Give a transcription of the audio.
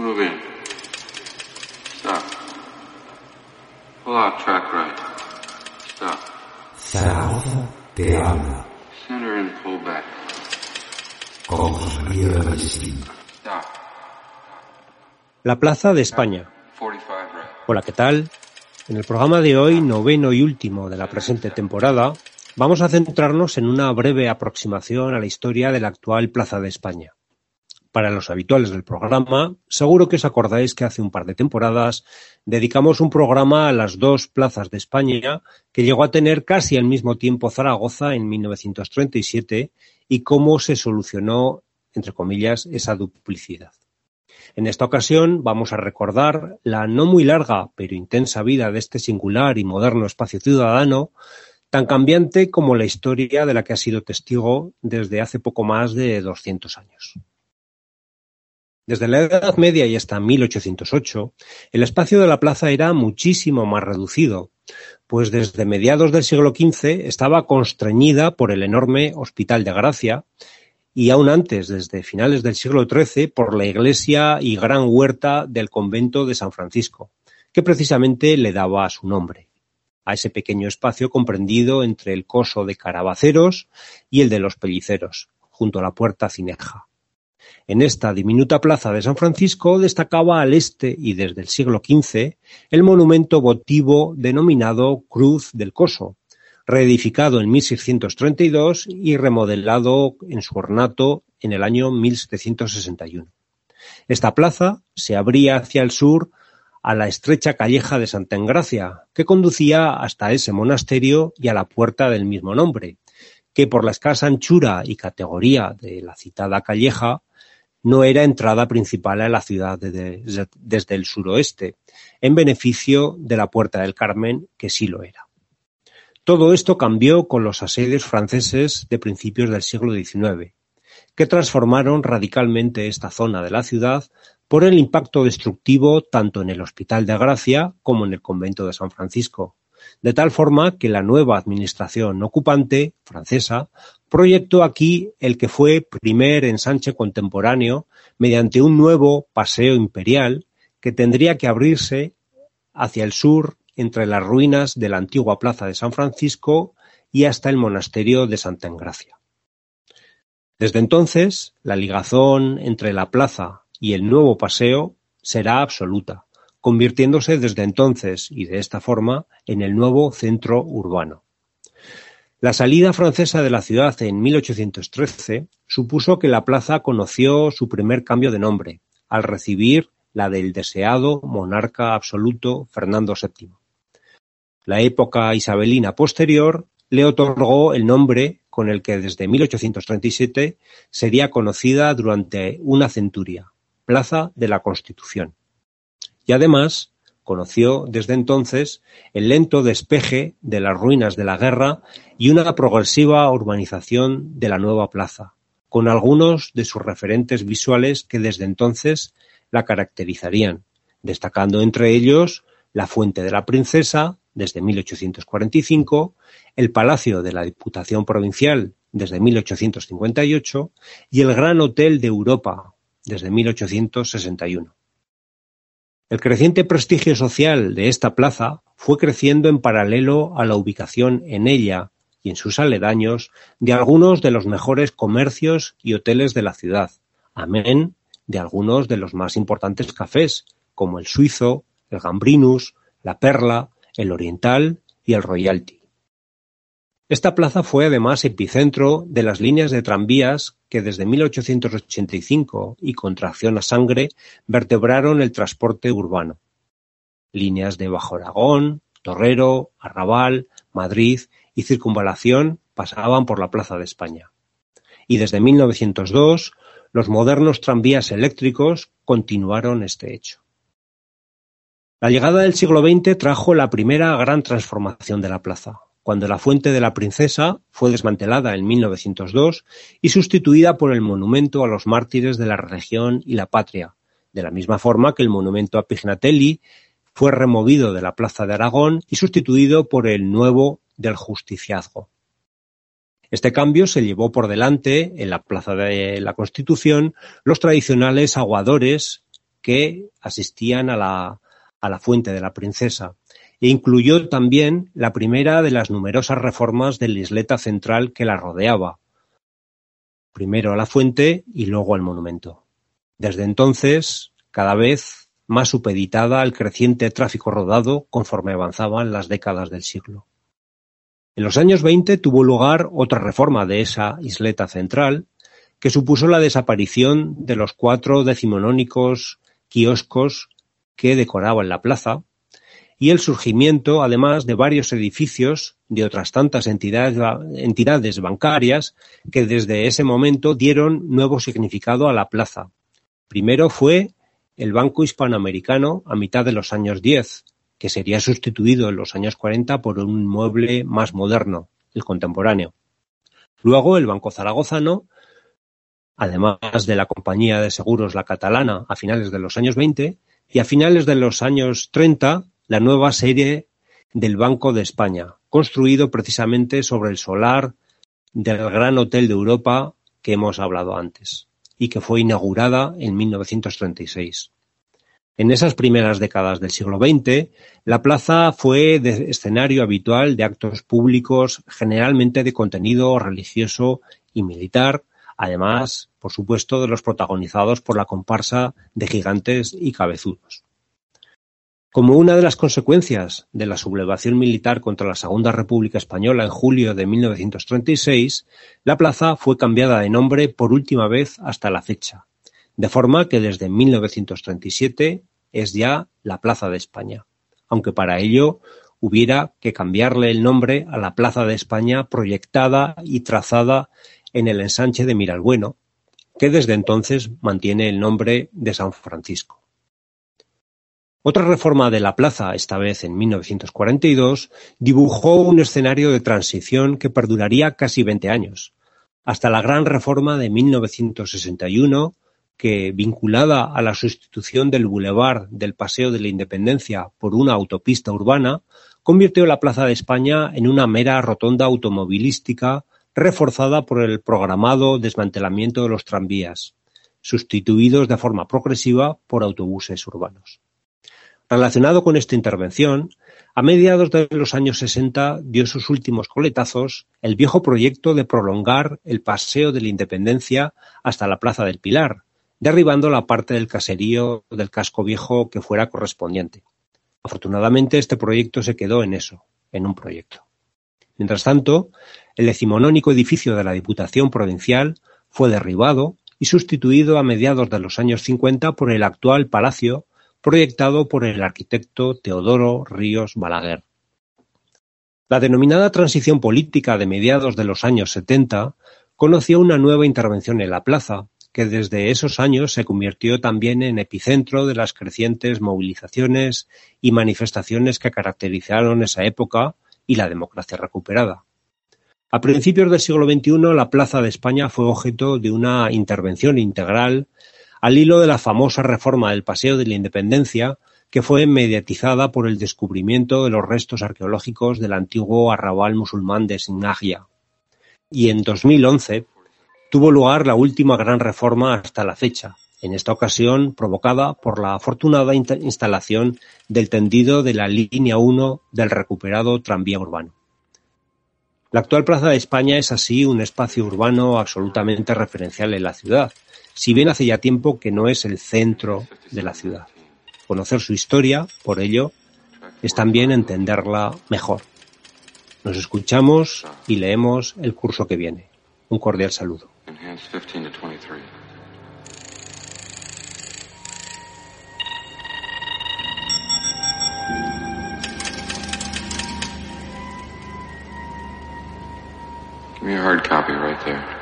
Move in. Stop. Pull out track right. Stop. Zaragoza te habla Center and pull back. con José María Ballestín. Stop. La Plaza de España. 45 right. Hola, ¿qué tal? En el programa de hoy, noveno y último de la presente temporada, vamos a centrarnos en una breve aproximación a la historia de la actual Plaza de España. Para los habituales del programa, seguro que os acordáis que hace un par de temporadas dedicamos un programa a las dos plazas de España que llegó a tener casi al mismo tiempo Zaragoza en 1937 y cómo se solucionó, entre comillas, esa duplicidad. En esta ocasión vamos a recordar la no muy larga pero intensa vida de este singular y moderno espacio ciudadano, tan cambiante como la historia de la que ha sido testigo desde hace poco más de 200 años. Desde la Edad Media y hasta 1808, el espacio de la plaza era muchísimo más reducido, pues desde mediados del siglo XV estaba constreñida por el enorme Hospital de Gracia y aún antes, desde finales del siglo XIII, por la iglesia y gran huerta del convento de San Francisco, que precisamente le daba su nombre a ese pequeño espacio comprendido entre el coso de Carabaceros y el de los Pelliceros, junto a la puerta Cineja. En esta diminuta plaza de San Francisco destacaba al este y desde el siglo XV el monumento votivo denominado Cruz del Coso, reedificado en 1632 y remodelado en su ornato en el año 1761. Esta plaza se abría hacia el sur a la estrecha calleja de Santa Engracia, que conducía hasta ese monasterio y a la puerta del mismo nombre, que por la escasa anchura y categoría de la citada calleja no era entrada principal a la ciudad de- de- desde el suroeste, en beneficio de la Puerta del Carmen, que sí lo era. Todo esto cambió con los asedios franceses de principios del siglo XIX, que transformaron radicalmente esta zona de la ciudad por el impacto destructivo tanto en el Hospital de Gracia como en el convento de San Francisco, de tal forma que la nueva administración ocupante francesa proyectó aquí el que fue primer ensanche contemporáneo mediante un nuevo paseo imperial que tendría que abrirse hacia el sur entre las ruinas de la antigua plaza de San Francisco y hasta el monasterio de Santa Engracia. Desde entonces, la ligazón entre la plaza y el nuevo paseo será absoluta, convirtiéndose desde entonces y de esta forma en el nuevo centro urbano. La salida francesa de la ciudad en 1813 supuso que la plaza conoció su primer cambio de nombre, al recibir la del deseado monarca absoluto Fernando VII. La época isabelina posterior le otorgó el nombre con el que desde 1837 sería conocida durante una centuria, Plaza de la Constitución. Y además conoció desde entonces el lento despeje de las ruinas de la guerra y una progresiva urbanización de la nueva plaza, con algunos de sus referentes visuales que desde entonces la caracterizarían, destacando entre ellos la Fuente de la Princesa desde 1845, el Palacio de la Diputación Provincial desde 1858 y el Gran Hotel de Europa desde 1861. El creciente prestigio social de esta plaza fue creciendo en paralelo a la ubicación en ella y en sus aledaños de algunos de los mejores comercios y hoteles de la ciudad, amén de algunos de los más importantes cafés, como el Suizo, el Gambrinus, la Perla, el Oriental y el Royalty. Esta plaza fue además epicentro de las líneas de tranvías que desde 1885 y con tracción a sangre vertebraron el transporte urbano. Líneas de Bajo Aragón, Torrero, Arrabal, Madrid y Circunvalación pasaban por la Plaza de España. Y desde 1902 los modernos tranvías eléctricos continuaron este hecho. La llegada del siglo XX trajo la primera gran transformación de la plaza, cuando la Fuente de la Princesa fue desmantelada en 1902 y sustituida por el monumento a los mártires de la religión y la patria, de la misma forma que el monumento a Pignatelli fue removido de la Plaza de Aragón y sustituido por el nuevo del Justiciazgo. Este cambio se llevó por delante, en la Plaza de la Constitución, los tradicionales aguadores que asistían a la, a la fuente de la princesa e incluyó también la primera de las numerosas reformas de la isleta central que la rodeaba, primero a la fuente y luego al monumento. Desde entonces, cada vez más supeditada al creciente tráfico rodado conforme avanzaban las décadas del siglo. En los años 20 tuvo lugar otra reforma de esa isleta central, que supuso la desaparición de los cuatro decimonónicos kioscos que decoraban la plaza, y el surgimiento, además, de varios edificios de otras tantas entidades, entidades bancarias que desde ese momento dieron nuevo significado a la plaza. Primero fue el Banco Hispanoamericano a mitad de los años 10, que sería sustituido en los años 40 por un mueble más moderno, el contemporáneo. Luego el Banco Zaragozano, además de la compañía de seguros La Catalana a finales de los años 20, y a finales de los años 30 la nueva serie del Banco de España, construido precisamente sobre el solar del Gran Hotel de Europa que hemos hablado antes y que fue inaugurada en 1936. En esas primeras décadas del siglo XX, la plaza fue escenario habitual de actos públicos generalmente de contenido religioso y militar, además, por supuesto, de los protagonizados por la comparsa de gigantes y cabezudos. Como una de las consecuencias de la sublevación militar contra la Segunda República Española en julio de 1936, la plaza fue cambiada de nombre por última vez hasta la fecha, de forma que desde 1937 es ya la Plaza de España, aunque para ello hubiera que cambiarle el nombre a la Plaza de España proyectada y trazada en el ensanche de Miralbueno, que desde entonces mantiene el nombre de San Francisco. Otra reforma de la plaza, esta vez en 1942, dibujó un escenario de transición que perduraría casi 20 años, hasta la gran reforma de 1961, que, vinculada a la sustitución del bulevar del Paseo de la Independencia por una autopista urbana, convirtió la Plaza de España en una mera rotonda automovilística reforzada por el programado desmantelamiento de los tranvías, sustituidos de forma progresiva por autobuses urbanos. Relacionado con esta intervención, a mediados de los años sesenta dio sus últimos coletazos el viejo proyecto de prolongar el Paseo de la Independencia hasta la Plaza del Pilar, derribando la parte del caserío del casco viejo que fuera correspondiente. Afortunadamente este proyecto se quedó en eso, en un proyecto. Mientras tanto, el decimonónico edificio de la Diputación Provincial fue derribado y sustituido a mediados de los años 50 por el actual Palacio proyectado por el arquitecto Teodoro Ríos Balaguer. La denominada transición política de mediados de los años setenta conoció una nueva intervención en la plaza, que desde esos años se convirtió también en epicentro de las crecientes movilizaciones y manifestaciones que caracterizaron esa época y la democracia recuperada. A principios del siglo XXI, la Plaza de España fue objeto de una intervención integral al hilo de la famosa reforma del Paseo de la Independencia, que fue mediatizada por el descubrimiento de los restos arqueológicos del antiguo arrabal musulmán de Sinajia. Y en 2011 tuvo lugar la última gran reforma hasta la fecha, en esta ocasión provocada por la afortunada instalación del tendido de la línea 1 del recuperado tranvía urbano. La actual Plaza de España es así un espacio urbano absolutamente referencial en la ciudad, si bien hace ya tiempo que no es el centro de la ciudad. Conocer su historia, por ello, es también entenderla mejor. Nos escuchamos y leemos el curso que viene. Un cordial saludo. Give me a hard copy.